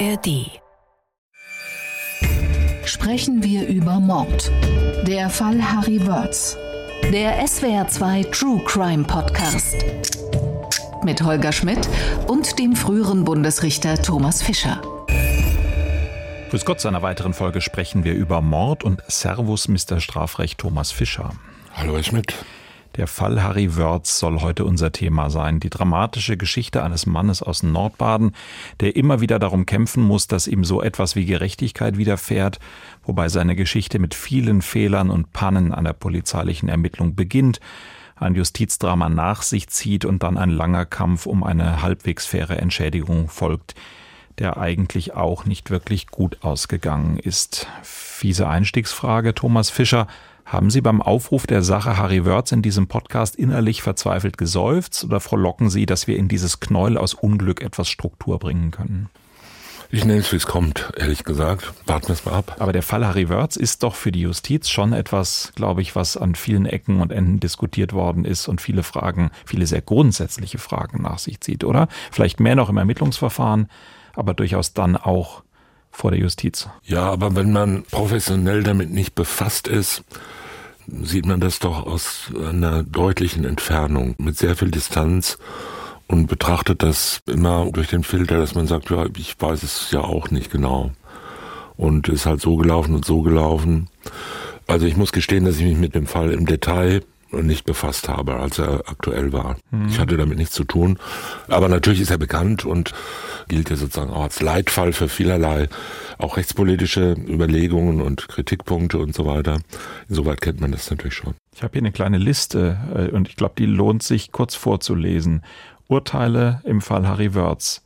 ARD. Sprechen wir über Mord. Der Fall Harry Wörz. Der SWR2 True Crime Podcast. Mit Holger Schmidt und dem früheren Bundesrichter Thomas Fischer. Grüß Gott, zu einer weiteren Folge sprechen wir über Mord und Servus, Mr. Strafrecht Thomas Fischer. Hallo, Herr Schmidt. Der Fall Harry Wörz soll heute unser Thema sein. Die dramatische Geschichte eines Mannes aus Nordbaden, der immer wieder darum kämpfen muss, dass ihm so etwas wie Gerechtigkeit widerfährt, wobei seine Geschichte mit vielen Fehlern und Pannen an der polizeilichen Ermittlung beginnt, ein Justizdrama nach sich zieht und dann ein langer Kampf um eine halbwegs faire Entschädigung folgt, der eigentlich auch nicht wirklich gut ausgegangen ist. Fiese Einstiegsfrage, Thomas Fischer. Haben Sie beim Aufruf der Sache Harry Wörz in diesem Podcast innerlich verzweifelt geseufzt oder frohlocken Sie, dass wir in dieses Knäuel aus Unglück etwas Struktur bringen können? Ich nenne es, wie es kommt, ehrlich gesagt. Warten wir es mal ab. Aber der Fall Harry Wörz ist doch für die Justiz schon etwas, glaube ich, was an vielen Ecken und Enden diskutiert worden ist und viele Fragen, viele sehr grundsätzliche Fragen nach sich zieht, oder? Vielleicht mehr noch im Ermittlungsverfahren, aber durchaus dann auch vor der Justiz. Ja, aber wenn man professionell damit nicht befasst ist, sieht man das doch aus einer deutlichen Entfernung, mit sehr viel Distanz und betrachtet das immer durch den Filter, dass man sagt, ja, ich weiß es ja auch nicht genau. Und ist halt so gelaufen und so gelaufen. Also ich muss gestehen, dass ich mich mit dem Fall im Detail nicht befasst habe, als er aktuell war. Mhm. Ich hatte damit nichts zu tun. Aber natürlich ist er bekannt und gilt ja sozusagen auch als Leitfall für vielerlei auch rechtspolitische Überlegungen und Kritikpunkte und so weiter. Insoweit kennt man das natürlich schon. Ich habe hier eine kleine Liste äh, und ich glaube, die lohnt sich kurz vorzulesen. Urteile im Fall Harry Wörz.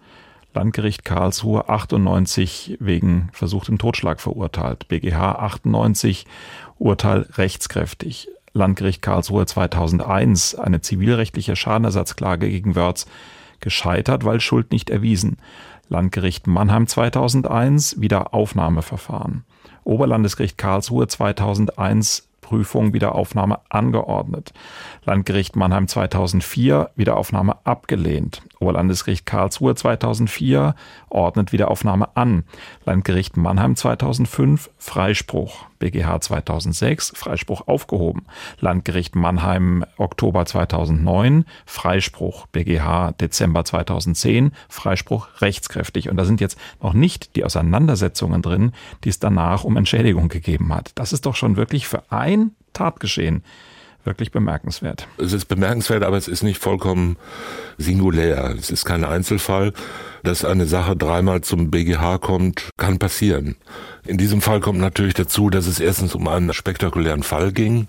Landgericht Karlsruhe 98 wegen versuchtem Totschlag verurteilt. BGH 98 Urteil rechtskräftig. Landgericht Karlsruhe 2001 eine zivilrechtliche Schadenersatzklage gegen Wörz gescheitert, weil Schuld nicht erwiesen. Landgericht Mannheim 2001 Wiederaufnahmeverfahren. Oberlandesgericht Karlsruhe 2001 Prüfung Wiederaufnahme angeordnet. Landgericht Mannheim 2004 Wiederaufnahme abgelehnt. Oberlandesgericht Karlsruhe 2004 ordnet Wiederaufnahme an. Landgericht Mannheim 2005 Freispruch. BGH 2006 Freispruch aufgehoben. Landgericht Mannheim Oktober 2009 Freispruch. BGH Dezember 2010 Freispruch rechtskräftig. Und da sind jetzt noch nicht die Auseinandersetzungen drin, die es danach um Entschädigung gegeben hat. Das ist doch schon wirklich für ein Tatgeschehen wirklich bemerkenswert. Es ist bemerkenswert, aber es ist nicht vollkommen singulär. Es ist kein Einzelfall. Dass eine Sache dreimal zum BGH kommt, kann passieren. In diesem Fall kommt natürlich dazu, dass es erstens um einen spektakulären Fall ging.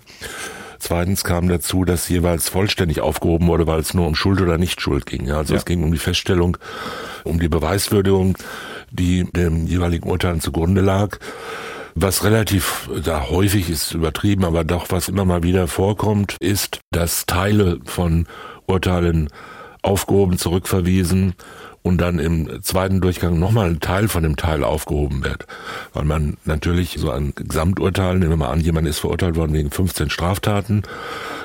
Zweitens kam dazu, dass jeweils vollständig aufgehoben wurde, weil es nur um Schuld oder Nichtschuld ging. Also ja. es ging um die Feststellung, um die Beweiswürdigung, die dem jeweiligen Urteilen zugrunde lag was relativ da häufig ist übertrieben, aber doch was immer mal wieder vorkommt, ist, dass Teile von Urteilen aufgehoben, zurückverwiesen und dann im zweiten Durchgang nochmal ein Teil von dem Teil aufgehoben wird. Weil man natürlich so ein Gesamturteil, nehmen wir mal an, jemand ist verurteilt worden wegen 15 Straftaten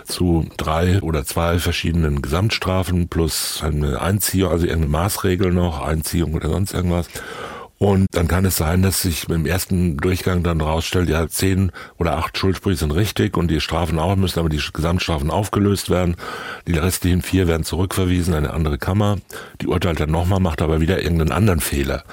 zu drei oder zwei verschiedenen Gesamtstrafen plus eine Einziehung, also irgendeine Maßregel noch, Einziehung oder sonst irgendwas. Und dann kann es sein, dass sich im ersten Durchgang dann rausstellt, ja, zehn oder acht Schuldsprüche sind richtig und die Strafen auch, müssen aber die Gesamtstrafen aufgelöst werden. Die restlichen vier werden zurückverwiesen an eine andere Kammer. Die urteilt dann nochmal, macht aber wieder irgendeinen anderen Fehler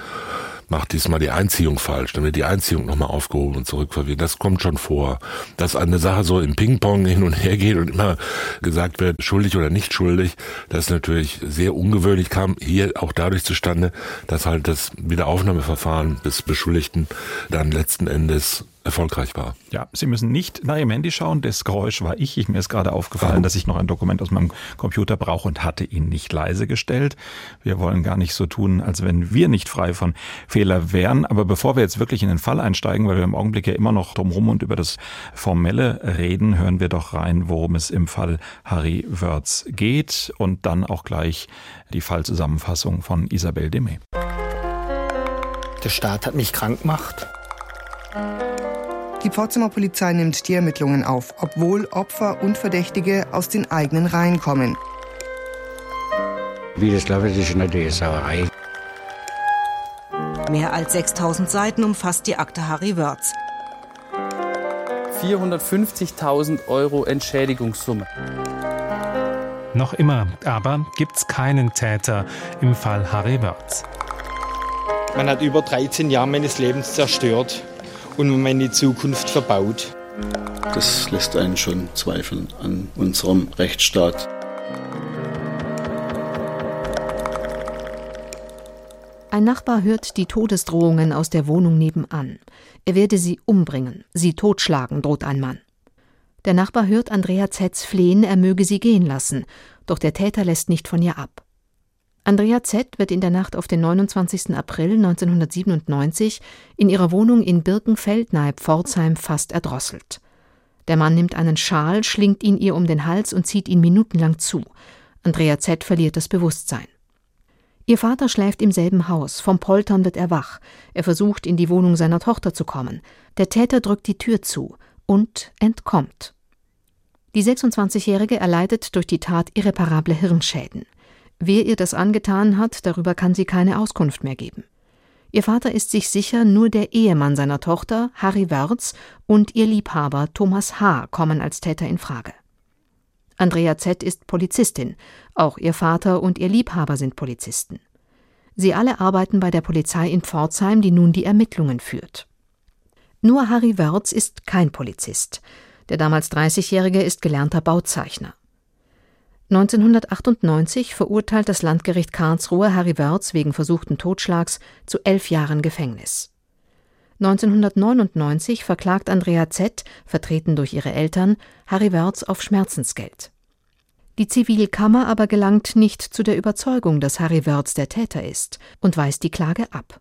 macht diesmal die Einziehung falsch, dann wird die Einziehung nochmal aufgehoben und zurückverwiesen. Das kommt schon vor. Dass eine Sache so im Ping-Pong hin und her geht und immer gesagt wird, schuldig oder nicht schuldig, das ist natürlich sehr ungewöhnlich, kam hier auch dadurch zustande, dass halt das Wiederaufnahmeverfahren des Beschuldigten dann letzten Endes erfolgreich war. Ja, Sie müssen nicht nach Ihrem Handy schauen. Das Geräusch war ich. ich mir ist gerade aufgefallen, Warum? dass ich noch ein Dokument aus meinem Computer brauche und hatte ihn nicht leise gestellt. Wir wollen gar nicht so tun, als wenn wir nicht frei von Fehler wären. Aber bevor wir jetzt wirklich in den Fall einsteigen, weil wir im Augenblick ja immer noch drumherum und über das Formelle reden, hören wir doch rein, worum es im Fall Harry Wörz geht und dann auch gleich die Fallzusammenfassung von Isabel Demey. Der Staat hat mich krank gemacht. Die Pforzheimer Polizei nimmt die Ermittlungen auf, obwohl Opfer und Verdächtige aus den eigenen Reihen kommen. Wie das läuft, ist eine Sauerei. Mehr als 6000 Seiten umfasst die Akte Harry Wörz. 450.000 Euro Entschädigungssumme. Noch immer aber gibt es keinen Täter im Fall Harry Wörz. Man hat über 13 Jahre meines Lebens zerstört und meine Zukunft verbaut. Das lässt einen schon zweifeln an unserem Rechtsstaat. Ein Nachbar hört die Todesdrohungen aus der Wohnung nebenan. Er werde sie umbringen, sie totschlagen, droht ein Mann. Der Nachbar hört Andrea Zetz flehen, er möge sie gehen lassen, doch der Täter lässt nicht von ihr ab. Andrea Z. wird in der Nacht auf den 29. April 1997 in ihrer Wohnung in Birkenfeld nahe Pforzheim fast erdrosselt. Der Mann nimmt einen Schal, schlingt ihn ihr um den Hals und zieht ihn minutenlang zu. Andrea Z. verliert das Bewusstsein. Ihr Vater schläft im selben Haus, vom Poltern wird er wach. Er versucht, in die Wohnung seiner Tochter zu kommen. Der Täter drückt die Tür zu und entkommt. Die 26-Jährige erleidet durch die Tat irreparable Hirnschäden. Wer ihr das angetan hat, darüber kann sie keine Auskunft mehr geben. Ihr Vater ist sich sicher, nur der Ehemann seiner Tochter, Harry Wörz, und ihr Liebhaber Thomas H. kommen als Täter in Frage. Andrea Z. ist Polizistin, auch ihr Vater und ihr Liebhaber sind Polizisten. Sie alle arbeiten bei der Polizei in Pforzheim, die nun die Ermittlungen führt. Nur Harry Wörz ist kein Polizist. Der damals 30-Jährige ist gelernter Bauzeichner. 1998 verurteilt das Landgericht Karlsruhe Harry Wörz wegen versuchten Totschlags zu elf Jahren Gefängnis. 1999 verklagt Andrea Z., vertreten durch ihre Eltern, Harry Wörz auf Schmerzensgeld. Die Zivilkammer aber gelangt nicht zu der Überzeugung, dass Harry Wörz der Täter ist und weist die Klage ab.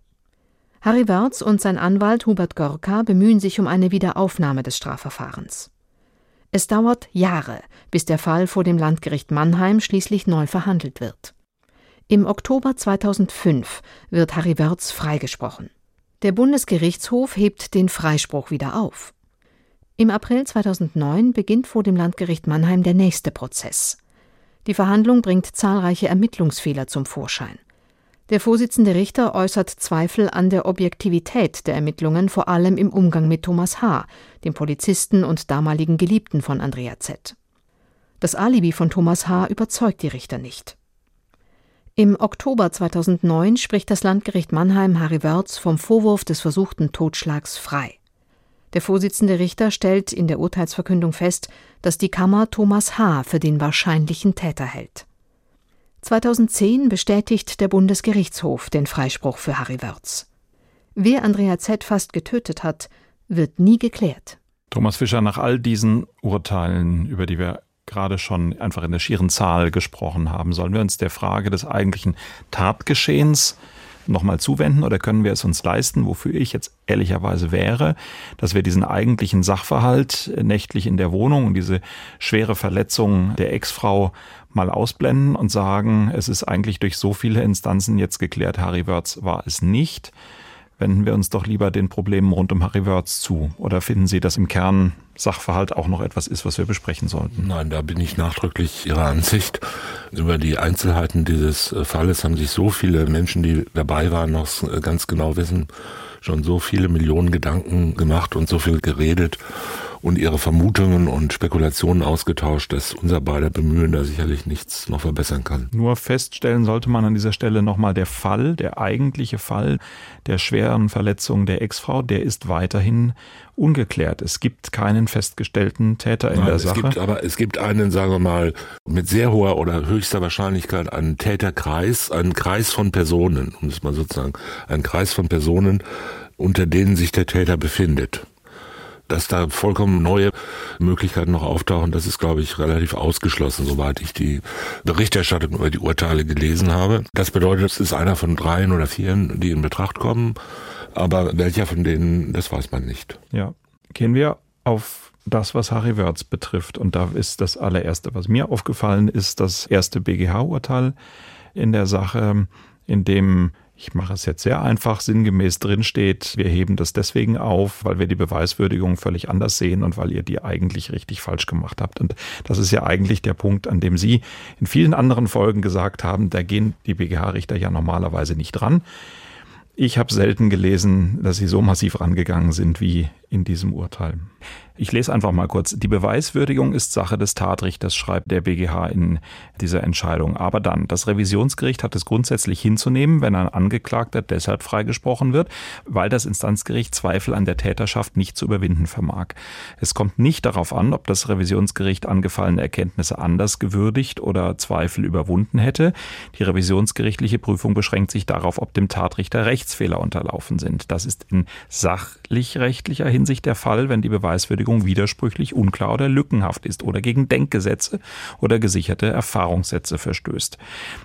Harry Wörz und sein Anwalt Hubert Gorka bemühen sich um eine Wiederaufnahme des Strafverfahrens. Es dauert Jahre, bis der Fall vor dem Landgericht Mannheim schließlich neu verhandelt wird. Im Oktober 2005 wird Harry Wörz freigesprochen. Der Bundesgerichtshof hebt den Freispruch wieder auf. Im April 2009 beginnt vor dem Landgericht Mannheim der nächste Prozess. Die Verhandlung bringt zahlreiche Ermittlungsfehler zum Vorschein. Der Vorsitzende Richter äußert Zweifel an der Objektivität der Ermittlungen, vor allem im Umgang mit Thomas H., dem Polizisten und damaligen Geliebten von Andrea Z. Das Alibi von Thomas H. überzeugt die Richter nicht. Im Oktober 2009 spricht das Landgericht Mannheim Harry Wörz vom Vorwurf des versuchten Totschlags frei. Der Vorsitzende Richter stellt in der Urteilsverkündung fest, dass die Kammer Thomas H. für den wahrscheinlichen Täter hält. 2010 bestätigt der Bundesgerichtshof den Freispruch für Harry Wörz. Wer Andrea Z. fast getötet hat, wird nie geklärt. Thomas Fischer, nach all diesen Urteilen, über die wir gerade schon einfach in der schieren Zahl gesprochen haben, sollen wir uns der Frage des eigentlichen Tatgeschehens nochmal zuwenden oder können wir es uns leisten, wofür ich jetzt ehrlicherweise wäre, dass wir diesen eigentlichen Sachverhalt nächtlich in der Wohnung und diese schwere Verletzung der Ex-Frau mal ausblenden und sagen, es ist eigentlich durch so viele Instanzen jetzt geklärt, Harry Wörz war es nicht. Wenden wir uns doch lieber den Problemen rund um Harry Wörz zu. Oder finden Sie, dass im Kern Sachverhalt auch noch etwas ist, was wir besprechen sollten? Nein, da bin ich nachdrücklich Ihrer Ansicht. Über die Einzelheiten dieses äh, Falles haben sich so viele Menschen, die dabei waren, noch äh, ganz genau wissen, schon so viele Millionen Gedanken gemacht und so viel geredet und ihre Vermutungen und Spekulationen ausgetauscht, dass unser beider Bemühen da sicherlich nichts noch verbessern kann. Nur feststellen sollte man an dieser Stelle nochmal der Fall, der eigentliche Fall der schweren Verletzung der Ex-Frau, der ist weiterhin ungeklärt. Es gibt keinen festgestellten Täter in Nein, der es Sache. Gibt aber es gibt einen, sagen wir mal, mit sehr hoher oder höchster Wahrscheinlichkeit einen Täterkreis, einen Kreis von Personen, um es mal sozusagen, einen Kreis von Personen, unter denen sich der Täter befindet dass da vollkommen neue Möglichkeiten noch auftauchen, das ist, glaube ich, relativ ausgeschlossen, soweit ich die Berichterstattung über die Urteile gelesen habe. Das bedeutet, es ist einer von dreien oder vieren, die in Betracht kommen. Aber welcher von denen, das weiß man nicht. Ja. Gehen wir auf das, was Harry Wörz betrifft. Und da ist das allererste, was mir aufgefallen ist, das erste BGH-Urteil in der Sache, in dem ich mache es jetzt sehr einfach, sinngemäß drinsteht, wir heben das deswegen auf, weil wir die Beweiswürdigung völlig anders sehen und weil ihr die eigentlich richtig falsch gemacht habt. Und das ist ja eigentlich der Punkt, an dem Sie in vielen anderen Folgen gesagt haben, da gehen die BGH-Richter ja normalerweise nicht dran. Ich habe selten gelesen, dass sie so massiv rangegangen sind wie in diesem Urteil. Ich lese einfach mal kurz. Die Beweiswürdigung ist Sache des Tatrichters, schreibt der BGH in dieser Entscheidung. Aber dann, das Revisionsgericht hat es grundsätzlich hinzunehmen, wenn ein Angeklagter deshalb freigesprochen wird, weil das Instanzgericht Zweifel an der Täterschaft nicht zu überwinden vermag. Es kommt nicht darauf an, ob das Revisionsgericht angefallene Erkenntnisse anders gewürdigt oder Zweifel überwunden hätte. Die revisionsgerichtliche Prüfung beschränkt sich darauf, ob dem Tatrichter Rechtsfehler unterlaufen sind. Das ist in sachlich-rechtlicher Hinsicht der Fall, wenn die Beweiswürdigung Bewegung widersprüchlich, unklar oder lückenhaft ist oder gegen Denkgesetze oder gesicherte Erfahrungssätze verstößt.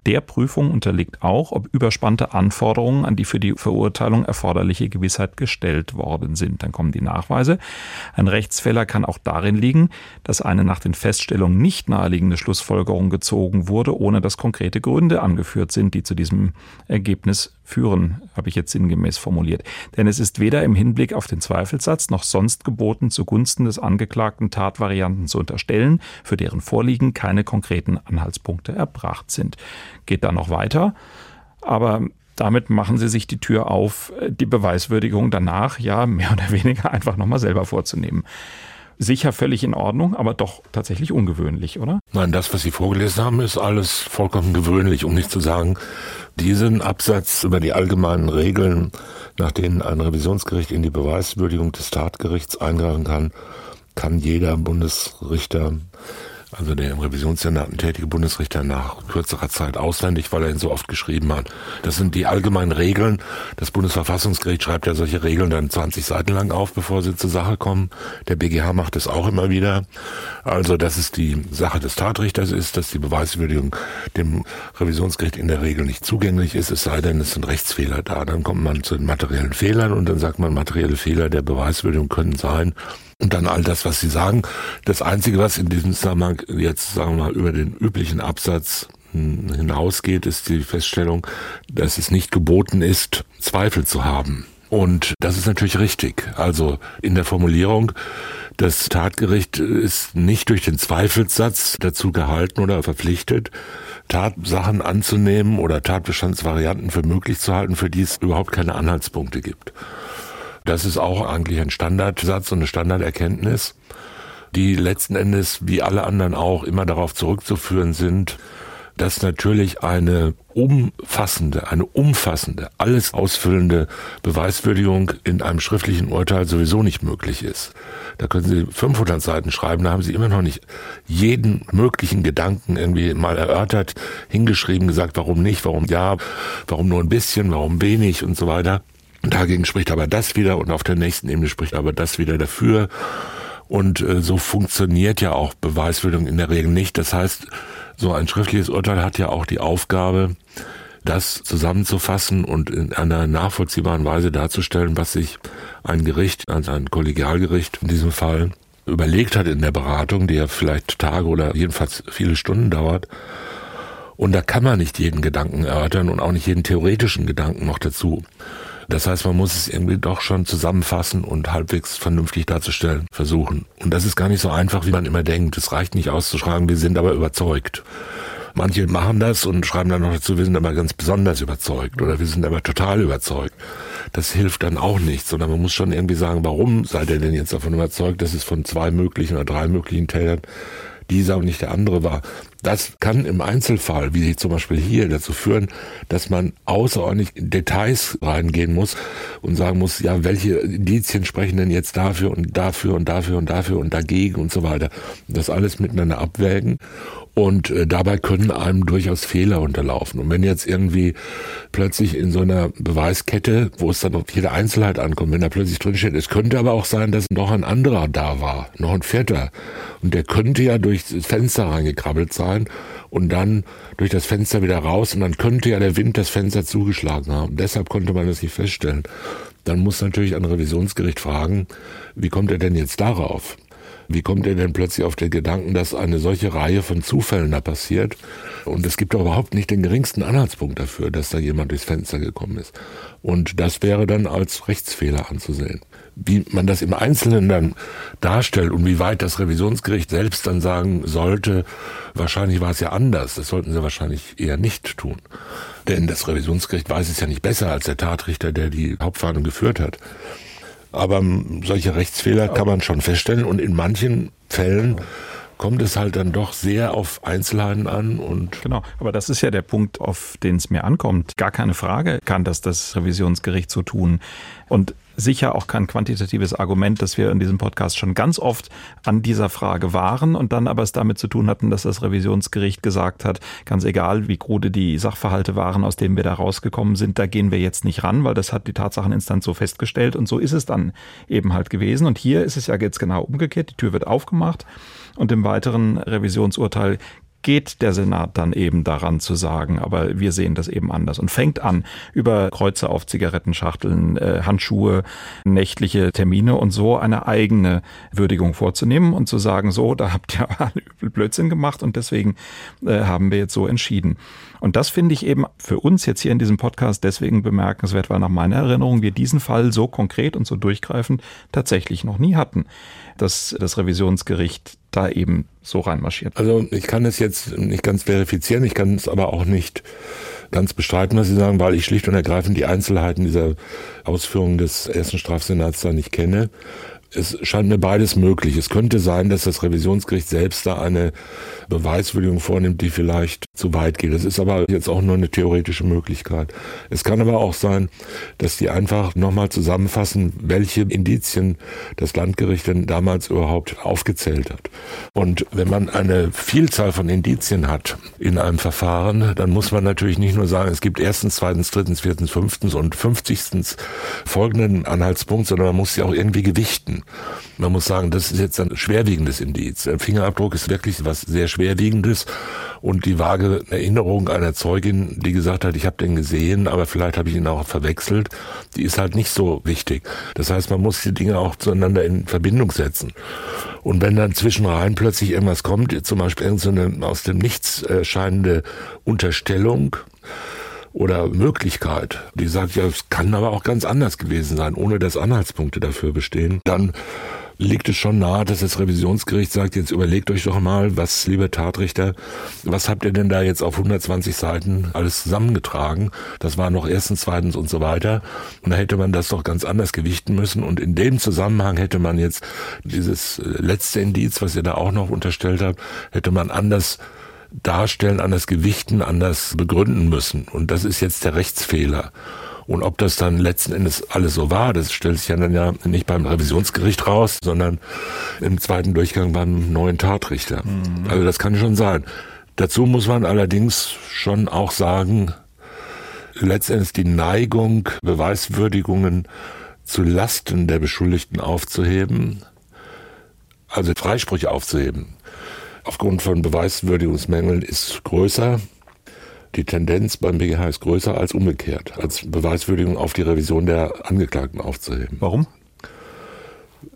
Der Prüfung unterliegt auch, ob überspannte Anforderungen an die für die Verurteilung erforderliche Gewissheit gestellt worden sind. Dann kommen die Nachweise. Ein Rechtsfehler kann auch darin liegen, dass eine nach den Feststellungen nicht naheliegende Schlussfolgerung gezogen wurde, ohne dass konkrete Gründe angeführt sind, die zu diesem Ergebnis führen, habe ich jetzt sinngemäß formuliert. Denn es ist weder im Hinblick auf den Zweifelssatz noch sonst geboten, zugunsten des Angeklagten Tatvarianten zu unterstellen, für deren Vorliegen keine konkreten Anhaltspunkte erbracht sind. Geht da noch weiter, aber damit machen sie sich die Tür auf, die Beweiswürdigung danach ja mehr oder weniger einfach nochmal selber vorzunehmen sicher völlig in Ordnung, aber doch tatsächlich ungewöhnlich, oder? Nein, das, was Sie vorgelesen haben, ist alles vollkommen gewöhnlich, um nicht zu sagen, diesen Absatz über die allgemeinen Regeln, nach denen ein Revisionsgericht in die Beweiswürdigung des Tatgerichts eingreifen kann, kann jeder Bundesrichter also der im Revisionssenat tätige Bundesrichter nach kürzerer Zeit auswendig, weil er ihn so oft geschrieben hat. Das sind die allgemeinen Regeln. Das Bundesverfassungsgericht schreibt ja solche Regeln dann 20 Seiten lang auf, bevor sie zur Sache kommen. Der BGH macht es auch immer wieder. Also, dass es die Sache des Tatrichters ist, dass die Beweiswürdigung dem Revisionsgericht in der Regel nicht zugänglich ist, es sei denn, es sind Rechtsfehler da. Dann kommt man zu den materiellen Fehlern und dann sagt man, materielle Fehler der Beweiswürdigung können sein, und dann all das, was Sie sagen. Das Einzige, was in diesem Zusammenhang jetzt, sagen wir mal, über den üblichen Absatz hinausgeht, ist die Feststellung, dass es nicht geboten ist, Zweifel zu haben. Und das ist natürlich richtig. Also in der Formulierung, das Tatgericht ist nicht durch den Zweifelssatz dazu gehalten oder verpflichtet, Tatsachen anzunehmen oder Tatbestandsvarianten für möglich zu halten, für die es überhaupt keine Anhaltspunkte gibt. Das ist auch eigentlich ein Standardsatz und eine Standarderkenntnis, die letzten Endes, wie alle anderen auch, immer darauf zurückzuführen sind, dass natürlich eine umfassende, eine umfassende, alles ausfüllende Beweiswürdigung in einem schriftlichen Urteil sowieso nicht möglich ist. Da können Sie 500 Seiten schreiben, da haben Sie immer noch nicht jeden möglichen Gedanken irgendwie mal erörtert, hingeschrieben, gesagt, warum nicht, warum ja, warum nur ein bisschen, warum wenig und so weiter. Dagegen spricht aber das wieder und auf der nächsten Ebene spricht aber das wieder dafür. Und äh, so funktioniert ja auch Beweiswürdigung in der Regel nicht. Das heißt, so ein schriftliches Urteil hat ja auch die Aufgabe, das zusammenzufassen und in einer nachvollziehbaren Weise darzustellen, was sich ein Gericht, also ein Kollegialgericht in diesem Fall, überlegt hat in der Beratung, die ja vielleicht Tage oder jedenfalls viele Stunden dauert. Und da kann man nicht jeden Gedanken erörtern und auch nicht jeden theoretischen Gedanken noch dazu. Das heißt, man muss es irgendwie doch schon zusammenfassen und halbwegs vernünftig darzustellen versuchen. Und das ist gar nicht so einfach, wie man immer denkt. Es reicht nicht auszuschreiben, wir sind aber überzeugt. Manche machen das und schreiben dann noch dazu, wir sind aber ganz besonders überzeugt oder wir sind aber total überzeugt. Das hilft dann auch nicht, sondern man muss schon irgendwie sagen, warum seid ihr denn jetzt davon überzeugt, dass es von zwei möglichen oder drei möglichen Tätern dieser und nicht der andere war. Das kann im Einzelfall, wie zum Beispiel hier, dazu führen, dass man außerordentlich in Details reingehen muss und sagen muss, ja, welche Indizien sprechen denn jetzt dafür und dafür und dafür und dafür und dagegen und so weiter. Das alles miteinander abwägen und äh, dabei können einem durchaus Fehler unterlaufen. Und wenn jetzt irgendwie plötzlich in so einer Beweiskette, wo es dann auf jede Einzelheit ankommt, wenn da plötzlich drinsteht, es könnte aber auch sein, dass noch ein anderer da war, noch ein Vierter. Und der könnte ja durchs Fenster reingekrabbelt sein und dann durch das Fenster wieder raus und dann könnte ja der Wind das Fenster zugeschlagen haben. Und deshalb konnte man das nicht feststellen. Dann muss natürlich ein Revisionsgericht fragen, wie kommt er denn jetzt darauf? Wie kommt er denn plötzlich auf den Gedanken, dass eine solche Reihe von Zufällen da passiert? Und es gibt doch überhaupt nicht den geringsten Anhaltspunkt dafür, dass da jemand durchs Fenster gekommen ist. Und das wäre dann als Rechtsfehler anzusehen. Wie man das im Einzelnen dann darstellt und wie weit das Revisionsgericht selbst dann sagen sollte, wahrscheinlich war es ja anders. Das sollten sie wahrscheinlich eher nicht tun. Denn das Revisionsgericht weiß es ja nicht besser als der Tatrichter, der die Hauptverhandlung geführt hat. Aber solche Rechtsfehler kann man schon feststellen und in manchen Fällen kommt es halt dann doch sehr auf Einzelheiten an und genau. Aber das ist ja der Punkt, auf den es mir ankommt. Gar keine Frage kann das das Revisionsgericht so tun. Und sicher auch kein quantitatives Argument, dass wir in diesem Podcast schon ganz oft an dieser Frage waren und dann aber es damit zu tun hatten, dass das Revisionsgericht gesagt hat, ganz egal, wie krude die Sachverhalte waren, aus denen wir da rausgekommen sind, da gehen wir jetzt nicht ran, weil das hat die Tatsacheninstanz so festgestellt und so ist es dann eben halt gewesen. Und hier ist es ja jetzt genau umgekehrt. Die Tür wird aufgemacht und im weiteren Revisionsurteil geht der Senat dann eben daran zu sagen, aber wir sehen das eben anders und fängt an, über Kreuze auf Zigarettenschachteln, äh, Handschuhe, nächtliche Termine und so eine eigene Würdigung vorzunehmen und zu sagen, so, da habt ihr alle übel Blödsinn gemacht und deswegen äh, haben wir jetzt so entschieden. Und das finde ich eben für uns jetzt hier in diesem Podcast deswegen bemerkenswert, weil nach meiner Erinnerung wir diesen Fall so konkret und so durchgreifend tatsächlich noch nie hatten, dass das Revisionsgericht da eben so reinmarschiert. Also ich kann es jetzt nicht ganz verifizieren, ich kann es aber auch nicht ganz bestreiten, was Sie sagen, weil ich schlicht und ergreifend die Einzelheiten dieser Ausführungen des ersten Strafsenats da nicht kenne es scheint mir beides möglich. Es könnte sein, dass das Revisionsgericht selbst da eine Beweiswürdigung vornimmt, die vielleicht zu weit geht. Das ist aber jetzt auch nur eine theoretische Möglichkeit. Es kann aber auch sein, dass die einfach nochmal zusammenfassen, welche Indizien das Landgericht denn damals überhaupt aufgezählt hat. Und wenn man eine Vielzahl von Indizien hat in einem Verfahren, dann muss man natürlich nicht nur sagen, es gibt erstens, zweitens, drittens, viertens, fünftens und fünfzigstens folgenden Anhaltspunkt, sondern man muss sie auch irgendwie gewichten. Man muss sagen, das ist jetzt ein schwerwiegendes Indiz. Der Fingerabdruck ist wirklich was sehr Schwerwiegendes und die vage Erinnerung einer Zeugin, die gesagt hat, ich habe den gesehen, aber vielleicht habe ich ihn auch verwechselt, die ist halt nicht so wichtig. Das heißt, man muss die Dinge auch zueinander in Verbindung setzen. Und wenn dann zwischenrein plötzlich irgendwas kommt, zum Beispiel irgendeine aus dem Nichts erscheinende Unterstellung, oder Möglichkeit, die sagt, ja, es kann aber auch ganz anders gewesen sein, ohne dass Anhaltspunkte dafür bestehen, dann liegt es schon nahe, dass das Revisionsgericht sagt, jetzt überlegt euch doch mal, was, liebe Tatrichter, was habt ihr denn da jetzt auf 120 Seiten alles zusammengetragen? Das war noch erstens, zweitens und so weiter. Und da hätte man das doch ganz anders gewichten müssen. Und in dem Zusammenhang hätte man jetzt dieses letzte Indiz, was ihr da auch noch unterstellt habt, hätte man anders darstellen, anders gewichten, anders begründen müssen. Und das ist jetzt der Rechtsfehler. Und ob das dann letzten Endes alles so war, das stellt sich ja dann ja nicht beim Revisionsgericht raus, sondern im zweiten Durchgang beim neuen Tatrichter. Mhm. Also das kann schon sein. Dazu muss man allerdings schon auch sagen, letztendlich die Neigung, Beweiswürdigungen zu Lasten der Beschuldigten aufzuheben, also Freisprüche aufzuheben, aufgrund von Beweiswürdigungsmängeln ist größer. Die Tendenz beim BGH ist größer als umgekehrt, als Beweiswürdigung auf die Revision der Angeklagten aufzuheben. Warum?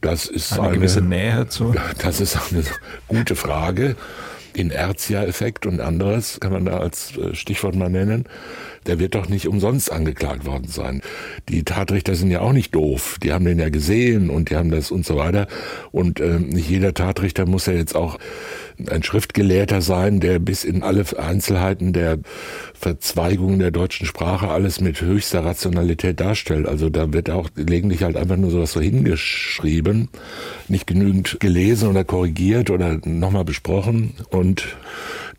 Das ist eine, eine gewisse Nähe zu. Das ist eine gute Frage. Inertia-Effekt und anderes kann man da als äh, Stichwort mal nennen. Der wird doch nicht umsonst angeklagt worden sein. Die Tatrichter sind ja auch nicht doof. Die haben den ja gesehen und die haben das und so weiter. Und äh, nicht jeder Tatrichter muss ja jetzt auch ein Schriftgelehrter sein, der bis in alle Einzelheiten der Verzweigungen der deutschen Sprache alles mit höchster Rationalität darstellt. Also da wird auch gelegentlich halt einfach nur sowas so hingeschrieben, nicht genügend gelesen oder korrigiert oder nochmal besprochen und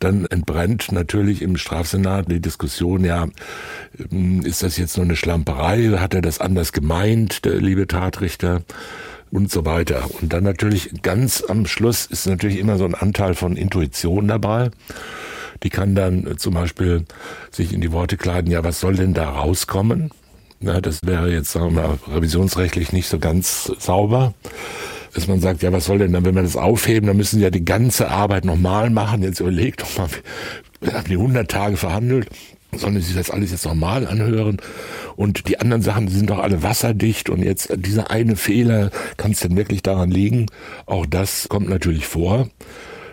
dann entbrennt natürlich im Strafsenat die Diskussion, ja, ist das jetzt nur eine Schlamperei? Hat er das anders gemeint, der liebe Tatrichter? Und so weiter. Und dann natürlich ganz am Schluss ist natürlich immer so ein Anteil von Intuition dabei. Die kann dann äh, zum Beispiel sich in die Worte kleiden, ja, was soll denn da rauskommen? Ja, das wäre jetzt, sagen wir mal, revisionsrechtlich nicht so ganz sauber. Dass man sagt, ja, was soll denn dann, wenn wir das aufheben, dann müssen sie ja die ganze Arbeit nochmal machen. Jetzt überlegt doch mal, wir haben die 100 Tage verhandelt Sollen sie das alles jetzt normal anhören? Und die anderen Sachen sind doch alle wasserdicht und jetzt dieser eine Fehler, kann es denn wirklich daran liegen? Auch das kommt natürlich vor.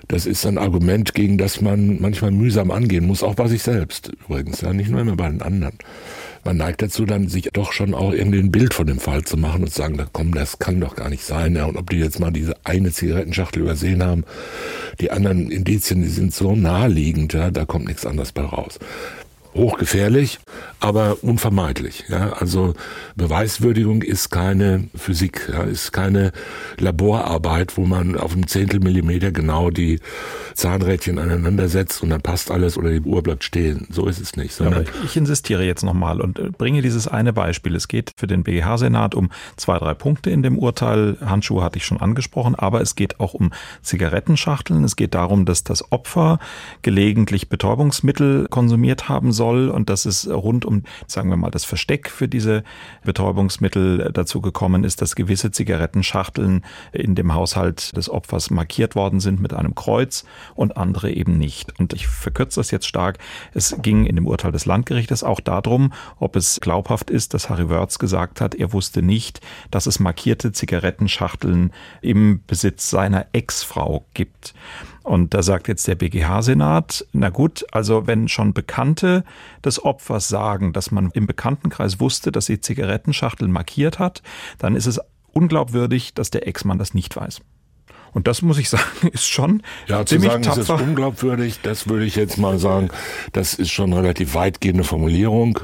Das ist ein Argument, gegen das man manchmal mühsam angehen muss, auch bei sich selbst übrigens, ja, nicht nur immer bei den anderen. Man neigt dazu, dann sich doch schon auch irgendwie ein Bild von dem Fall zu machen und zu sagen, komm, das kann doch gar nicht sein. Ja, und ob die jetzt mal diese eine Zigarettenschachtel übersehen haben, die anderen Indizien, die sind so naheliegend, ja, da kommt nichts anderes bei raus hochgefährlich, aber unvermeidlich. Ja, also Beweiswürdigung ist keine Physik, ja, ist keine Laborarbeit, wo man auf einem Zehntel Millimeter genau die Zahnrädchen aneinander setzt und dann passt alles oder die Uhr bleibt stehen. So ist es nicht. Ja, ich insistiere jetzt nochmal und äh, bringe dieses eine Beispiel. Es geht für den BGH-Senat um zwei, drei Punkte in dem Urteil. Handschuhe hatte ich schon angesprochen, aber es geht auch um Zigarettenschachteln. Es geht darum, dass das Opfer gelegentlich Betäubungsmittel konsumiert haben soll und dass es rund um, sagen wir mal, das Versteck für diese Betäubungsmittel dazu gekommen ist, dass gewisse Zigarettenschachteln in dem Haushalt des Opfers markiert worden sind mit einem Kreuz und andere eben nicht. Und ich verkürze das jetzt stark. Es ging in dem Urteil des Landgerichtes auch darum, ob es glaubhaft ist, dass Harry Wörz gesagt hat, er wusste nicht, dass es markierte Zigarettenschachteln im Besitz seiner Ex-Frau gibt. Und da sagt jetzt der BGH-Senat, na gut, also wenn schon Bekannte des Opfers sagen, dass man im Bekanntenkreis wusste, dass sie Zigarettenschachteln markiert hat, dann ist es unglaubwürdig, dass der Ex-Mann das nicht weiß. Und das muss ich sagen, ist schon ja, ziemlich zu sagen, tapfer. ist es unglaubwürdig, das würde ich jetzt mal sagen, das ist schon eine relativ weitgehende Formulierung.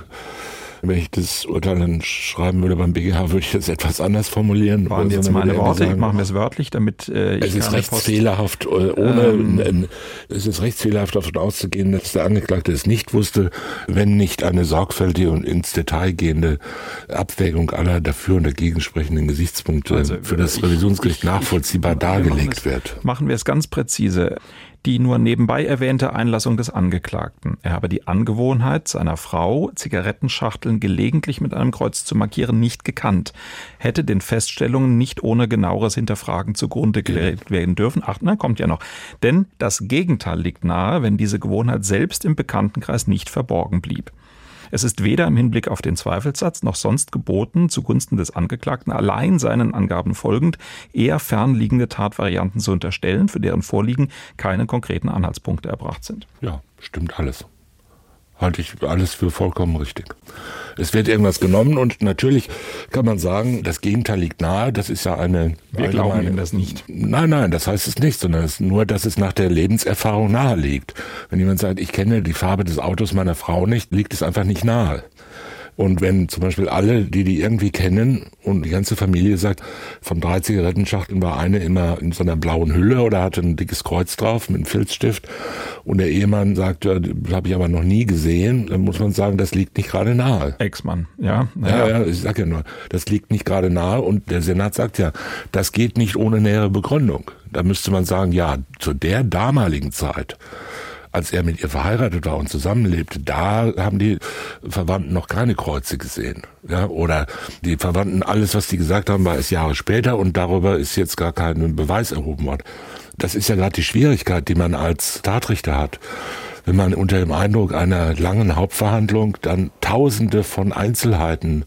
Wenn ich das Urteil dann schreiben würde beim BGH, würde ich das etwas anders formulieren. Waren jetzt meine Worte, ich mache mir es wörtlich, damit äh, ich Es ist rechtsfehlerhaft, äh, ohne, ähm, es ist rechtsfehlerhaft davon auszugehen, dass der Angeklagte es nicht wusste, wenn nicht eine sorgfältige und ins Detail gehende Abwägung aller dafür und dagegen sprechenden Gesichtspunkte also, für das Revisionsgericht ich, nachvollziehbar ich, dargelegt es, wird. Machen wir es ganz präzise die nur nebenbei erwähnte Einlassung des Angeklagten. Er habe die Angewohnheit seiner Frau, Zigarettenschachteln gelegentlich mit einem Kreuz zu markieren, nicht gekannt, hätte den Feststellungen nicht ohne genaueres Hinterfragen zugrunde gelegt werden dürfen. Ach, na, kommt ja noch. Denn das Gegenteil liegt nahe, wenn diese Gewohnheit selbst im Bekanntenkreis nicht verborgen blieb. Es ist weder im Hinblick auf den Zweifelssatz noch sonst geboten, zugunsten des Angeklagten allein seinen Angaben folgend eher fernliegende Tatvarianten zu unterstellen, für deren Vorliegen keine konkreten Anhaltspunkte erbracht sind. Ja, stimmt alles halte ich alles für vollkommen richtig. Es wird irgendwas genommen und natürlich kann man sagen, das Gegenteil liegt nahe. Das ist ja eine. Wir glauben Ihnen das nicht. Nein, nein, das heißt es nicht, sondern es ist nur, dass es nach der Lebenserfahrung nahe liegt. Wenn jemand sagt, ich kenne die Farbe des Autos meiner Frau nicht, liegt es einfach nicht nahe. Und wenn zum Beispiel alle, die die irgendwie kennen und die ganze Familie sagt, von drei Zigarettenschachteln war eine immer in so einer blauen Hülle oder hatte ein dickes Kreuz drauf mit einem Filzstift und der Ehemann sagt, ja, das habe ich aber noch nie gesehen, dann muss man sagen, das liegt nicht gerade nahe. Ex-Mann, ja. Ja, ja, ich sag ja nur, das liegt nicht gerade nahe und der Senat sagt ja, das geht nicht ohne nähere Begründung. Da müsste man sagen, ja, zu der damaligen Zeit als er mit ihr verheiratet war und zusammenlebte, da haben die Verwandten noch keine Kreuze gesehen. Ja, oder die Verwandten, alles, was die gesagt haben, war es Jahre später und darüber ist jetzt gar kein Beweis erhoben worden. Das ist ja gerade die Schwierigkeit, die man als Tatrichter hat wenn man unter dem Eindruck einer langen Hauptverhandlung dann tausende von Einzelheiten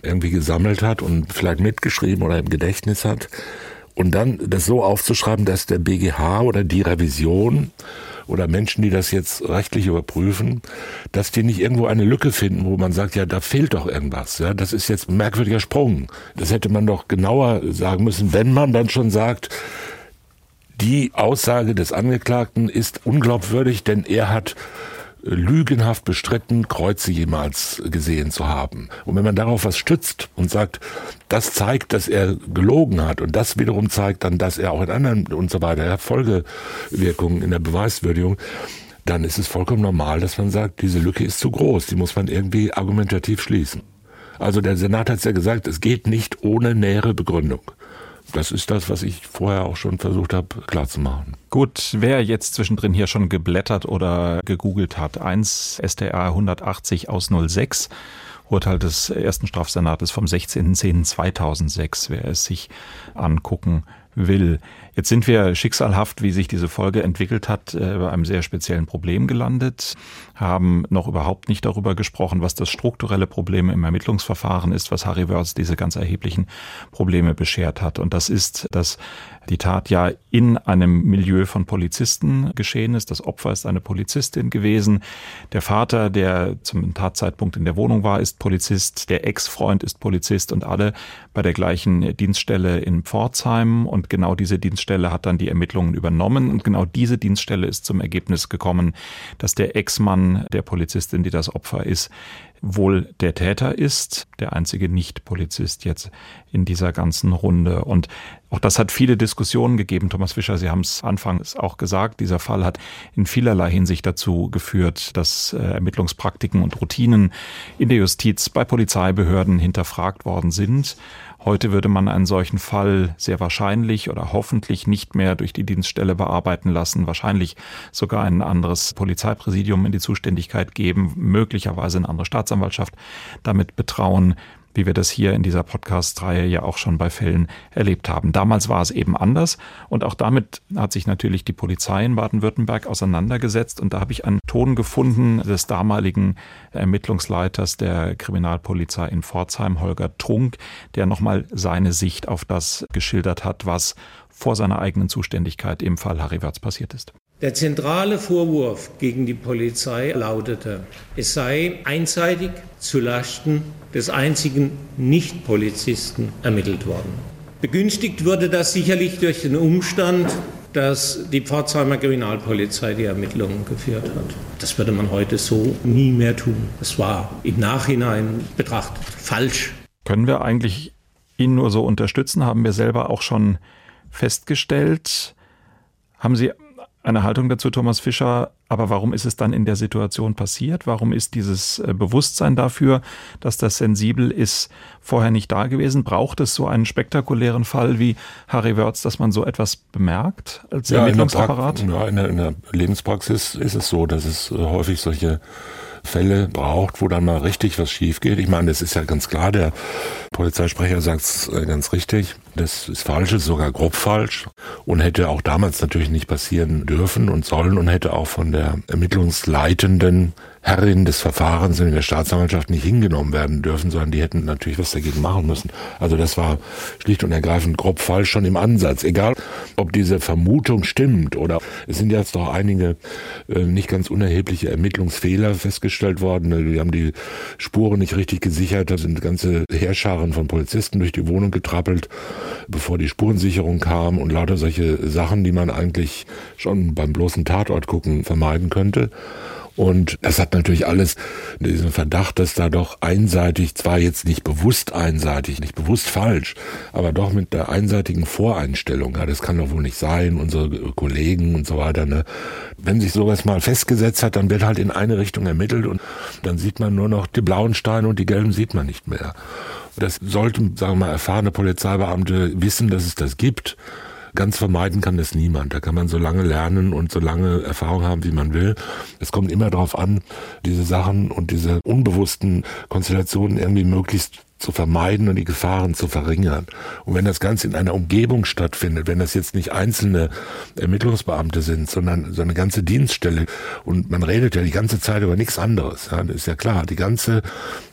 irgendwie gesammelt hat und vielleicht mitgeschrieben oder im Gedächtnis hat und dann das so aufzuschreiben, dass der BGH oder die Revision oder Menschen, die das jetzt rechtlich überprüfen, dass die nicht irgendwo eine Lücke finden, wo man sagt, ja, da fehlt doch irgendwas. Ja, das ist jetzt ein merkwürdiger Sprung. Das hätte man doch genauer sagen müssen, wenn man dann schon sagt, die Aussage des Angeklagten ist unglaubwürdig, denn er hat lügenhaft bestritten, Kreuze jemals gesehen zu haben. Und wenn man darauf was stützt und sagt, das zeigt, dass er gelogen hat und das wiederum zeigt dann, dass er auch in anderen und so weiter ja, Folgewirkungen in der Beweiswürdigung, dann ist es vollkommen normal, dass man sagt, diese Lücke ist zu groß, die muss man irgendwie argumentativ schließen. Also der Senat hat ja gesagt, es geht nicht ohne nähere Begründung. Das ist das, was ich vorher auch schon versucht habe klarzumachen. Gut, wer jetzt zwischendrin hier schon geblättert oder gegoogelt hat, 1 StR 180 aus 06, Urteil des ersten Strafsenates vom 16.10.2006, wer es sich angucken will. Jetzt sind wir schicksalhaft, wie sich diese Folge entwickelt hat, äh, bei einem sehr speziellen Problem gelandet, haben noch überhaupt nicht darüber gesprochen, was das strukturelle Problem im Ermittlungsverfahren ist, was Harry Wörth diese ganz erheblichen Probleme beschert hat. Und das ist, dass die Tat ja in einem Milieu von Polizisten geschehen ist. Das Opfer ist eine Polizistin gewesen. Der Vater, der zum Tatzeitpunkt in der Wohnung war, ist Polizist. Der Ex-Freund ist Polizist und alle bei der gleichen Dienststelle in Pforzheim. Und genau diese Dienststelle hat dann die Ermittlungen übernommen. Und genau diese Dienststelle ist zum Ergebnis gekommen, dass der Ex-Mann der Polizistin, die das Opfer ist, wohl der Täter ist, der einzige Nicht-Polizist jetzt in dieser ganzen Runde. Und auch das hat viele Diskussionen gegeben. Thomas Fischer, Sie haben es anfangs auch gesagt, dieser Fall hat in vielerlei Hinsicht dazu geführt, dass äh, Ermittlungspraktiken und Routinen in der Justiz bei Polizeibehörden hinterfragt worden sind. Heute würde man einen solchen Fall sehr wahrscheinlich oder hoffentlich nicht mehr durch die Dienststelle bearbeiten lassen, wahrscheinlich sogar ein anderes Polizeipräsidium in die Zuständigkeit geben, möglicherweise eine andere Staatsanwaltschaft damit betrauen wie wir das hier in dieser Podcast-Reihe ja auch schon bei Fällen erlebt haben. Damals war es eben anders und auch damit hat sich natürlich die Polizei in Baden-Württemberg auseinandergesetzt und da habe ich einen Ton gefunden des damaligen Ermittlungsleiters der Kriminalpolizei in Pforzheim, Holger Trunk, der nochmal seine Sicht auf das geschildert hat, was vor seiner eigenen Zuständigkeit im Fall Harry Wertz passiert ist. Der zentrale Vorwurf gegen die Polizei lautete, es sei einseitig zu Lasten des einzigen Nicht-Polizisten ermittelt worden. Begünstigt wurde das sicherlich durch den Umstand, dass die Pforzheimer Kriminalpolizei die Ermittlungen geführt hat. Das würde man heute so nie mehr tun. Das war im Nachhinein betrachtet falsch. Können wir eigentlich ihn nur so unterstützen? Haben wir selber auch schon festgestellt. Haben Sie eine Haltung dazu, Thomas Fischer. Aber warum ist es dann in der Situation passiert? Warum ist dieses äh, Bewusstsein dafür, dass das sensibel ist, vorher nicht da gewesen? Braucht es so einen spektakulären Fall wie Harry Wörz, dass man so etwas bemerkt als ja, Ermittlungsapparat? In der, ja, in der, in der Lebenspraxis ist es so, dass es äh, häufig solche Fälle braucht, wo dann mal richtig was schief geht. Ich meine, das ist ja ganz klar, der Polizeisprecher sagt es äh, ganz richtig. Das ist falsch, ist sogar grob falsch und hätte auch damals natürlich nicht passieren dürfen und sollen und hätte auch von der Ermittlungsleitenden Herrin des Verfahrens in der Staatsanwaltschaft nicht hingenommen werden dürfen, sondern die hätten natürlich was dagegen machen müssen. Also das war schlicht und ergreifend grob falsch schon im Ansatz. Egal, ob diese Vermutung stimmt oder es sind jetzt doch einige äh, nicht ganz unerhebliche Ermittlungsfehler festgestellt worden. Wir haben die Spuren nicht richtig gesichert, da sind ganze Heerscharen von Polizisten durch die Wohnung getrappelt, bevor die Spurensicherung kam und lauter solche Sachen, die man eigentlich schon beim bloßen Tatort gucken vermeiden könnte. Und das hat natürlich alles diesen Verdacht, dass da doch einseitig, zwar jetzt nicht bewusst einseitig, nicht bewusst falsch, aber doch mit der einseitigen Voreinstellung, ja, das kann doch wohl nicht sein, unsere Kollegen und so weiter, ne. Wenn sich sowas mal festgesetzt hat, dann wird halt in eine Richtung ermittelt und dann sieht man nur noch die blauen Steine und die gelben sieht man nicht mehr. Das sollten, sagen wir mal, erfahrene Polizeibeamte wissen, dass es das gibt. Ganz vermeiden kann das niemand. Da kann man so lange lernen und so lange Erfahrung haben, wie man will. Es kommt immer darauf an, diese Sachen und diese unbewussten Konstellationen irgendwie möglichst zu vermeiden und die Gefahren zu verringern. Und wenn das Ganze in einer Umgebung stattfindet, wenn das jetzt nicht einzelne Ermittlungsbeamte sind, sondern so eine ganze Dienststelle und man redet ja die ganze Zeit über nichts anderes, ja, ist ja klar, die ganze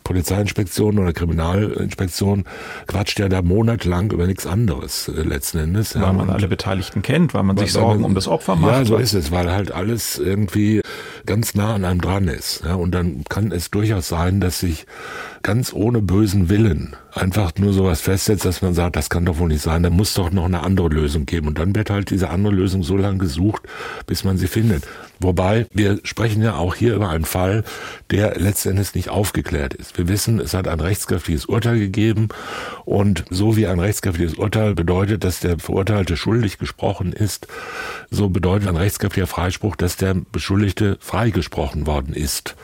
Polizeiinspektion oder Kriminalinspektion quatscht ja da monatelang über nichts anderes äh, letzten Endes. Weil ja, man alle Beteiligten kennt, weil man sich Sorgen man, um das Opfer macht. Ja, so ist es, weil halt alles irgendwie ganz nah an einem dran ist. Ja, und dann kann es durchaus sein, dass sich ganz ohne bösen Willen einfach nur sowas festsetzt, dass man sagt, das kann doch wohl nicht sein, da muss doch noch eine andere Lösung geben. Und dann wird halt diese andere Lösung so lange gesucht, bis man sie findet. Wobei, wir sprechen ja auch hier über einen Fall, der letztendlich nicht aufgeklärt ist. Wir wissen, es hat ein rechtskräftiges Urteil gegeben und so wie ein rechtskräftiges Urteil bedeutet, dass der Verurteilte schuldig gesprochen ist, so bedeutet ein rechtskräftiger Freispruch, dass der Beschuldigte freigesprochen worden ist.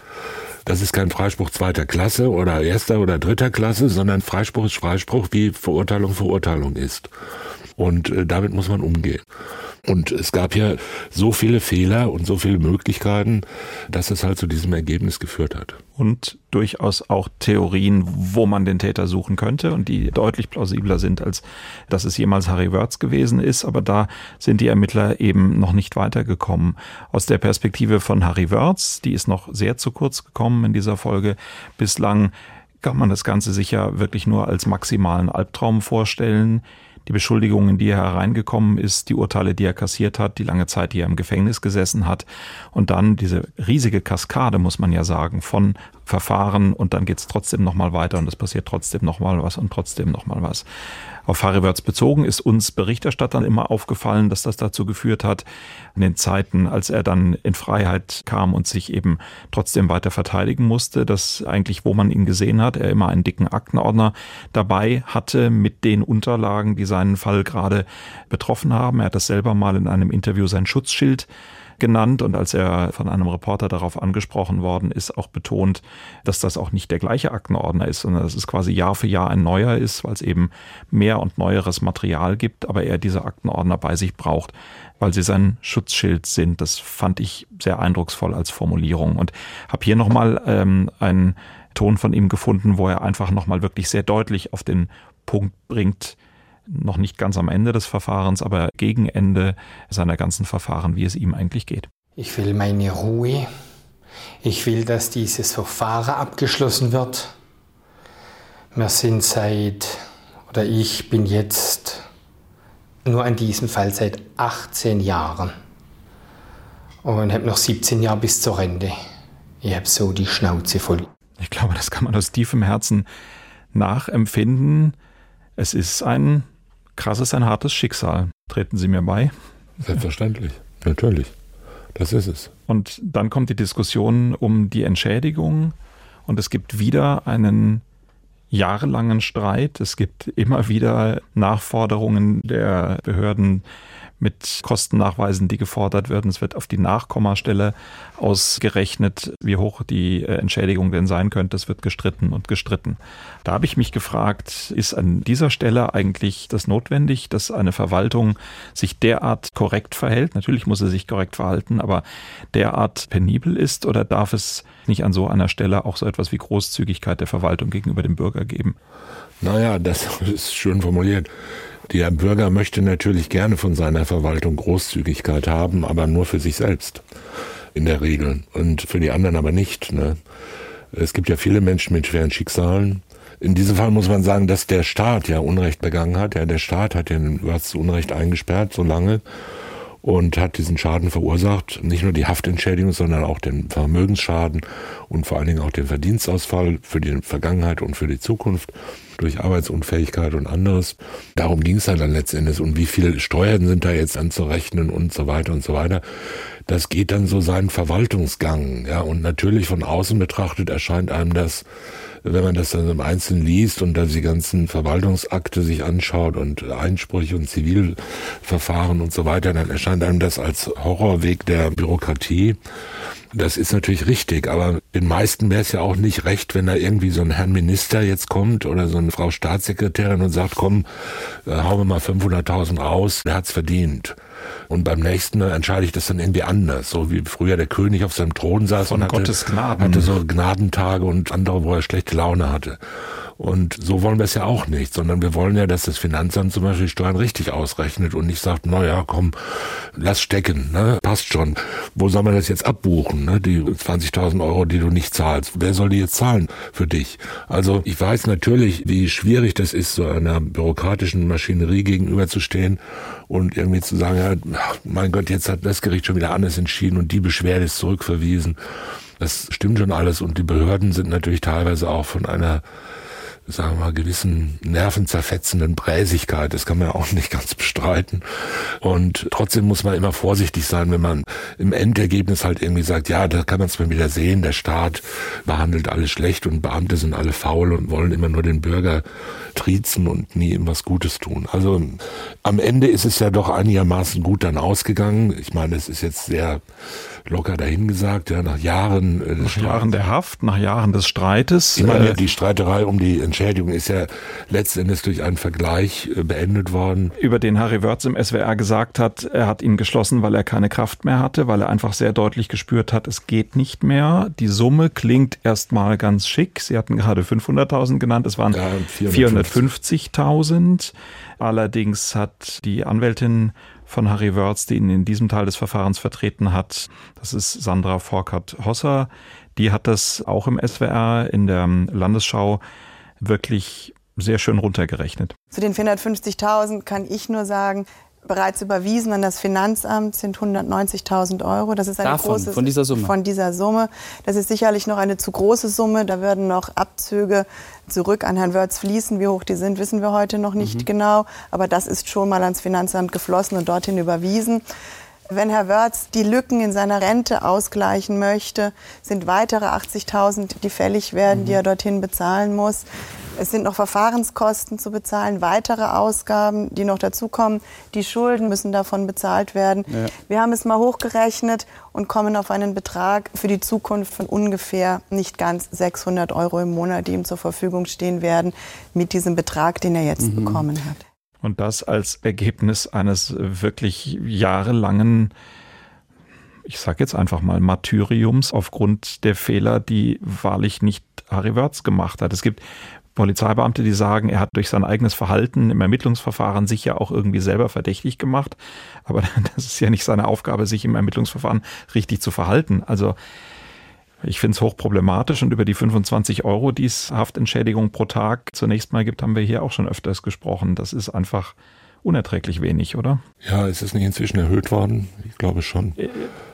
Das ist kein Freispruch zweiter Klasse oder erster oder dritter Klasse, sondern Freispruch ist Freispruch, wie Verurteilung Verurteilung ist. Und äh, damit muss man umgehen. Und es gab ja so viele Fehler und so viele Möglichkeiten, dass es halt zu diesem Ergebnis geführt hat. Und durchaus auch Theorien, wo man den Täter suchen könnte und die deutlich plausibler sind, als dass es jemals Harry Wörz gewesen ist. Aber da sind die Ermittler eben noch nicht weitergekommen. Aus der Perspektive von Harry Wörz, die ist noch sehr zu kurz gekommen in dieser Folge bislang, kann man das Ganze sicher wirklich nur als maximalen Albtraum vorstellen die Beschuldigungen, die er hereingekommen ist, die Urteile, die er kassiert hat, die lange Zeit, die er im Gefängnis gesessen hat und dann diese riesige Kaskade, muss man ja sagen, von Verfahren und dann geht es trotzdem nochmal weiter und es passiert trotzdem nochmal was und trotzdem nochmal was. Auf Harry Wörz bezogen ist uns Berichterstattern immer aufgefallen, dass das dazu geführt hat, in den Zeiten, als er dann in Freiheit kam und sich eben trotzdem weiter verteidigen musste, dass eigentlich, wo man ihn gesehen hat, er immer einen dicken Aktenordner dabei hatte mit den Unterlagen, die seinen Fall gerade betroffen haben. Er hat das selber mal in einem Interview sein Schutzschild genannt und als er von einem Reporter darauf angesprochen worden ist, auch betont, dass das auch nicht der gleiche Aktenordner ist, sondern dass es quasi Jahr für Jahr ein neuer ist, weil es eben mehr und neueres Material gibt, aber er diese Aktenordner bei sich braucht, weil sie sein Schutzschild sind. Das fand ich sehr eindrucksvoll als Formulierung und habe hier nochmal ähm, einen Ton von ihm gefunden, wo er einfach nochmal wirklich sehr deutlich auf den Punkt bringt, noch nicht ganz am Ende des Verfahrens, aber gegen Ende seiner ganzen Verfahren, wie es ihm eigentlich geht. Ich will meine Ruhe. Ich will, dass dieses Verfahren abgeschlossen wird. Wir sind seit, oder ich bin jetzt nur an diesem Fall seit 18 Jahren und habe noch 17 Jahre bis zur Rente. Ich habe so die Schnauze voll. Ich glaube, das kann man aus tiefem Herzen nachempfinden. Es ist ein krasses, ein hartes Schicksal. Treten Sie mir bei? Selbstverständlich, natürlich. Das ist es. Und dann kommt die Diskussion um die Entschädigung und es gibt wieder einen jahrelangen Streit. Es gibt immer wieder Nachforderungen der Behörden mit Kostennachweisen, die gefordert werden. Es wird auf die Nachkommastelle ausgerechnet, wie hoch die äh, Entschädigung denn sein könnte. Es wird gestritten und gestritten. Da habe ich mich gefragt, ist an dieser Stelle eigentlich das notwendig, dass eine Verwaltung sich derart korrekt verhält? Natürlich muss sie sich korrekt verhalten, aber derart penibel ist oder darf es nicht an so einer Stelle auch so etwas wie Großzügigkeit der Verwaltung gegenüber dem Bürger geben? Naja, das ist schön formuliert. Der Bürger möchte natürlich gerne von seiner Verwaltung Großzügigkeit haben, aber nur für sich selbst in der Regel und für die anderen aber nicht. Ne? Es gibt ja viele Menschen mit schweren Schicksalen. In diesem Fall muss man sagen, dass der Staat ja Unrecht begangen hat. Ja, der Staat hat den Wörth zu Unrecht eingesperrt, so lange und hat diesen Schaden verursacht. Nicht nur die Haftentschädigung, sondern auch den Vermögensschaden und vor allen Dingen auch den Verdienstausfall für die Vergangenheit und für die Zukunft durch Arbeitsunfähigkeit und anderes. Darum ging es dann letztendlich. Und wie viel Steuern sind da jetzt anzurechnen und so weiter und so weiter. Das geht dann so seinen Verwaltungsgang. Ja, und natürlich von außen betrachtet erscheint einem das wenn man das dann im Einzelnen liest und dann die ganzen Verwaltungsakte sich anschaut und Einsprüche und Zivilverfahren und so weiter, dann erscheint einem das als Horrorweg der Bürokratie. Das ist natürlich richtig, aber den meisten wäre es ja auch nicht recht, wenn da irgendwie so ein Herrn Minister jetzt kommt oder so eine Frau Staatssekretärin und sagt, komm, äh, hauen wir mal 500.000 raus, der hat's verdient. Und beim nächsten Mal entscheide ich das dann irgendwie anders, so wie früher der König auf seinem Thron saß Von und hatte, hatte so Gnadentage und andere, wo er schlechte Laune hatte. Und so wollen wir es ja auch nicht, sondern wir wollen ja, dass das Finanzamt zum Beispiel Steuern richtig ausrechnet und nicht sagt, na ja, komm, lass stecken, ne, passt schon. Wo soll man das jetzt abbuchen, ne, die 20.000 Euro, die du nicht zahlst? Wer soll die jetzt zahlen für dich? Also ich weiß natürlich, wie schwierig das ist, so einer bürokratischen Maschinerie gegenüberzustehen und irgendwie zu sagen, ja, mein Gott, jetzt hat das Gericht schon wieder anders entschieden und die Beschwerde ist zurückverwiesen. Das stimmt schon alles und die Behörden sind natürlich teilweise auch von einer sagen wir gewissen nervenzerfetzenden Bräsigkeit. Das kann man ja auch nicht ganz bestreiten. Und trotzdem muss man immer vorsichtig sein, wenn man im Endergebnis halt irgendwie sagt, ja, da kann man es mal wieder sehen, der Staat behandelt alles schlecht und Beamte sind alle faul und wollen immer nur den Bürger triezen und nie ihm was Gutes tun. Also am Ende ist es ja doch einigermaßen gut dann ausgegangen. Ich meine, es ist jetzt sehr locker dahingesagt, ja, nach Jahren äh, nach Jahren der Haft, nach Jahren des Streites. Ich meine, äh, die Streiterei um die Entschädigung ist ja letztendlich durch einen Vergleich äh, beendet worden. Über den Harry Wörz im SWR gesagt hat, er hat ihn geschlossen, weil er keine Kraft mehr hatte, weil er einfach sehr deutlich gespürt hat, es geht nicht mehr. Die Summe klingt erstmal ganz schick. Sie hatten gerade 500.000 genannt, es waren ja, 450.000. Allerdings hat die Anwältin von Harry Wörz, die ihn in diesem Teil des Verfahrens vertreten hat, das ist Sandra Forkert-Hosser, die hat das auch im SWR in der Landesschau wirklich sehr schön runtergerechnet. Zu den 450.000 kann ich nur sagen, bereits überwiesen an das Finanzamt sind 190.000 Euro. Das ist eine Davon, große von dieser Summe. Von dieser Summe. Das ist sicherlich noch eine zu große Summe. Da würden noch Abzüge zurück an Herrn Wörz fließen. Wie hoch die sind, wissen wir heute noch nicht mhm. genau. Aber das ist schon mal ans Finanzamt geflossen und dorthin überwiesen. Wenn Herr Wörz die Lücken in seiner Rente ausgleichen möchte, sind weitere 80.000, die fällig werden, mhm. die er dorthin bezahlen muss. Es sind noch Verfahrenskosten zu bezahlen, weitere Ausgaben, die noch dazukommen. Die Schulden müssen davon bezahlt werden. Ja. Wir haben es mal hochgerechnet und kommen auf einen Betrag für die Zukunft von ungefähr nicht ganz 600 Euro im Monat, die ihm zur Verfügung stehen werden, mit diesem Betrag, den er jetzt mhm. bekommen hat. Und das als Ergebnis eines wirklich jahrelangen ich sage jetzt einfach mal Martyriums aufgrund der Fehler, die wahrlich nicht Harry Wörz gemacht hat. Es gibt Polizeibeamte, die sagen, er hat durch sein eigenes Verhalten im Ermittlungsverfahren sich ja auch irgendwie selber verdächtig gemacht. Aber das ist ja nicht seine Aufgabe, sich im Ermittlungsverfahren richtig zu verhalten. Also ich finde es hochproblematisch und über die 25 Euro, die es Haftentschädigung pro Tag zunächst mal gibt, haben wir hier auch schon öfters gesprochen. Das ist einfach unerträglich wenig, oder? Ja, ist es nicht inzwischen erhöht worden? Ich glaube schon.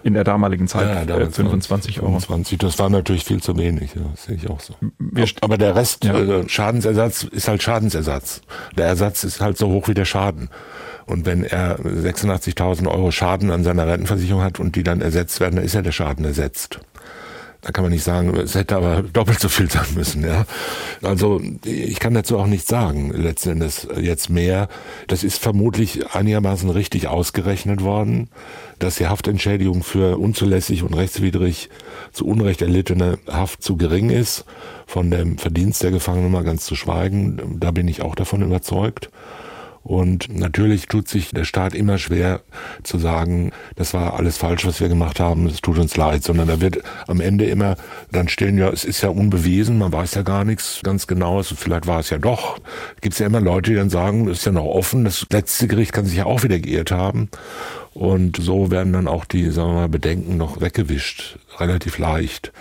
In der damaligen Zeit ja, äh, 25 Euro. 25, das war natürlich viel zu wenig, ja, das sehe ich auch so. Aber der Rest, ja. äh, Schadensersatz ist halt Schadensersatz. Der Ersatz ist halt so hoch wie der Schaden. Und wenn er 86.000 Euro Schaden an seiner Rentenversicherung hat und die dann ersetzt werden, dann ist ja der Schaden ersetzt. Da kann man nicht sagen, es hätte aber doppelt so viel sein müssen. Ja. Also ich kann dazu auch nichts sagen. Letzten Endes jetzt mehr. Das ist vermutlich einigermaßen richtig ausgerechnet worden, dass die Haftentschädigung für unzulässig und rechtswidrig zu Unrecht erlittene Haft zu gering ist. Von dem Verdienst der Gefangenen mal ganz zu schweigen. Da bin ich auch davon überzeugt. Und natürlich tut sich der Staat immer schwer zu sagen, das war alles falsch, was wir gemacht haben, es tut uns leid, sondern da wird am Ende immer dann stehen, ja, es ist ja unbewiesen, man weiß ja gar nichts ganz genau, also vielleicht war es ja doch. Gibt es ja immer Leute, die dann sagen, es ist ja noch offen, das letzte Gericht kann sich ja auch wieder geirrt haben. Und so werden dann auch die, sagen wir mal, Bedenken noch weggewischt, relativ leicht.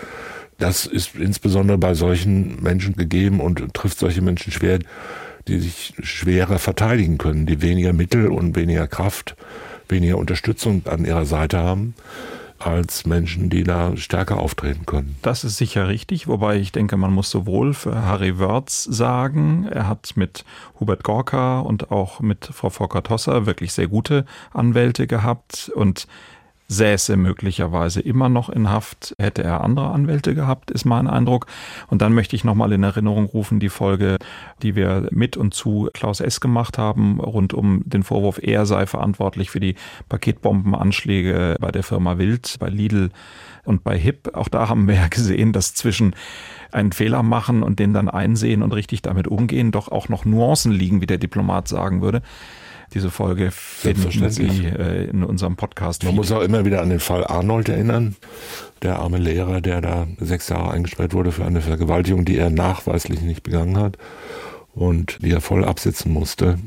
Das ist insbesondere bei solchen Menschen gegeben und trifft solche Menschen schwer, die sich schwerer verteidigen können, die weniger Mittel und weniger Kraft, weniger Unterstützung an ihrer Seite haben als Menschen, die da stärker auftreten können. Das ist sicher richtig, wobei ich denke, man muss sowohl für Harry Wörz sagen, er hat mit Hubert Gorka und auch mit Frau Volker-Tosser wirklich sehr gute Anwälte gehabt und säße möglicherweise immer noch in Haft, hätte er andere Anwälte gehabt, ist mein Eindruck. Und dann möchte ich nochmal in Erinnerung rufen, die Folge, die wir mit und zu Klaus S. gemacht haben, rund um den Vorwurf, er sei verantwortlich für die Paketbombenanschläge bei der Firma Wild, bei Lidl und bei HIP. Auch da haben wir ja gesehen, dass zwischen einen Fehler machen und den dann einsehen und richtig damit umgehen, doch auch noch Nuancen liegen, wie der Diplomat sagen würde. Diese Folge finden Sie äh, in unserem Podcast. Man muss auch immer wieder an den Fall Arnold erinnern, der arme Lehrer, der da sechs Jahre eingesperrt wurde für eine Vergewaltigung, die er nachweislich nicht begangen hat und die er voll absitzen musste.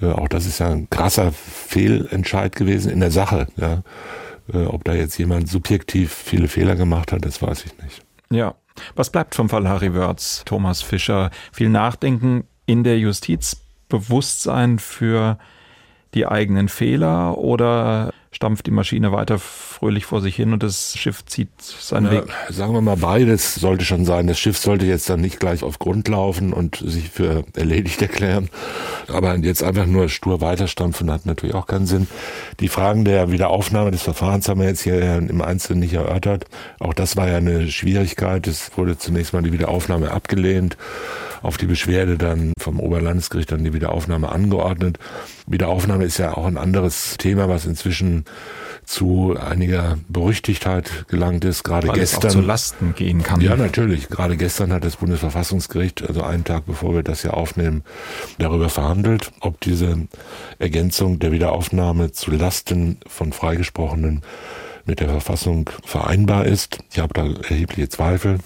Äh, auch das ist ja ein krasser Fehlentscheid gewesen in der Sache. Ja. Äh, ob da jetzt jemand subjektiv viele Fehler gemacht hat, das weiß ich nicht. Ja. Was bleibt vom Fall Harry Wörz, Thomas Fischer? Viel Nachdenken in der Justiz Bewusstsein für die eigenen Fehler oder stampft die Maschine weiter fröhlich vor sich hin und das Schiff zieht seinen ja, Weg? Sagen wir mal, beides sollte schon sein. Das Schiff sollte jetzt dann nicht gleich auf Grund laufen und sich für erledigt erklären. Aber jetzt einfach nur stur weiterstampfen hat natürlich auch keinen Sinn. Die Fragen der Wiederaufnahme des Verfahrens haben wir jetzt hier im Einzelnen nicht erörtert. Auch das war ja eine Schwierigkeit. Es wurde zunächst mal die Wiederaufnahme abgelehnt. auf die Beschwerde dann vom Oberlandesgericht dann die Wiederaufnahme angeordnet. Wiederaufnahme ist ja auch ein anderes Thema, was inzwischen zu einiger Berüchtigtheit gelangt ist. Gerade Weil gestern. Es auch zu Lasten gehen kann. Ja, natürlich. Gerade gestern hat das Bundesverfassungsgericht, also einen Tag bevor wir das hier aufnehmen, darüber verhandelt, ob diese Ergänzung der Wiederaufnahme zu Lasten von Freigesprochenen mit der Verfassung vereinbar ist. Ich habe da erhebliche Zweifel.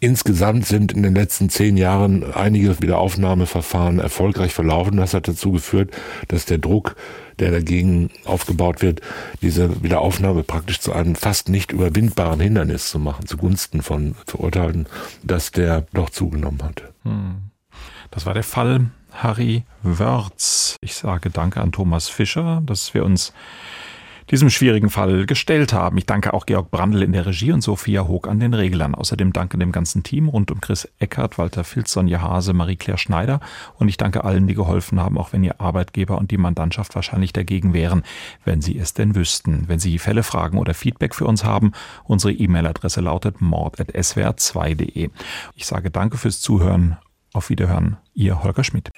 Insgesamt sind in den letzten zehn Jahren einige Wiederaufnahmeverfahren erfolgreich verlaufen. Das hat dazu geführt, dass der Druck, der dagegen aufgebaut wird, diese Wiederaufnahme praktisch zu einem fast nicht überwindbaren Hindernis zu machen, zugunsten von Verurteilten, dass der doch zugenommen hat. Hm. Das war der Fall Harry Wörz. Ich sage Danke an Thomas Fischer, dass wir uns diesem schwierigen Fall gestellt haben. Ich danke auch Georg Brandl in der Regie und Sophia Hoog an den Reglern. Außerdem danke dem ganzen Team rund um Chris Eckert, Walter Filz, Sonja Hase, Marie-Claire Schneider und ich danke allen, die geholfen haben, auch wenn ihr Arbeitgeber und die Mandantschaft wahrscheinlich dagegen wären, wenn sie es denn wüssten. Wenn Sie Fälle, Fragen oder Feedback für uns haben, unsere E-Mail-Adresse lautet mord.swr2.de. Ich sage danke fürs Zuhören. Auf Wiederhören, Ihr Holger Schmidt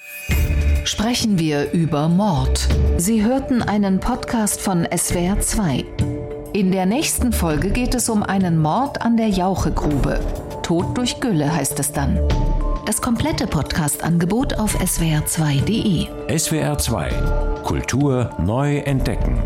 sprechen wir über Mord. Sie hörten einen Podcast von SWR2. In der nächsten Folge geht es um einen Mord an der Jauchegrube. Tod durch Gülle heißt es dann. Das komplette Podcast-Angebot auf swr2.de. SWR2 Kultur neu entdecken.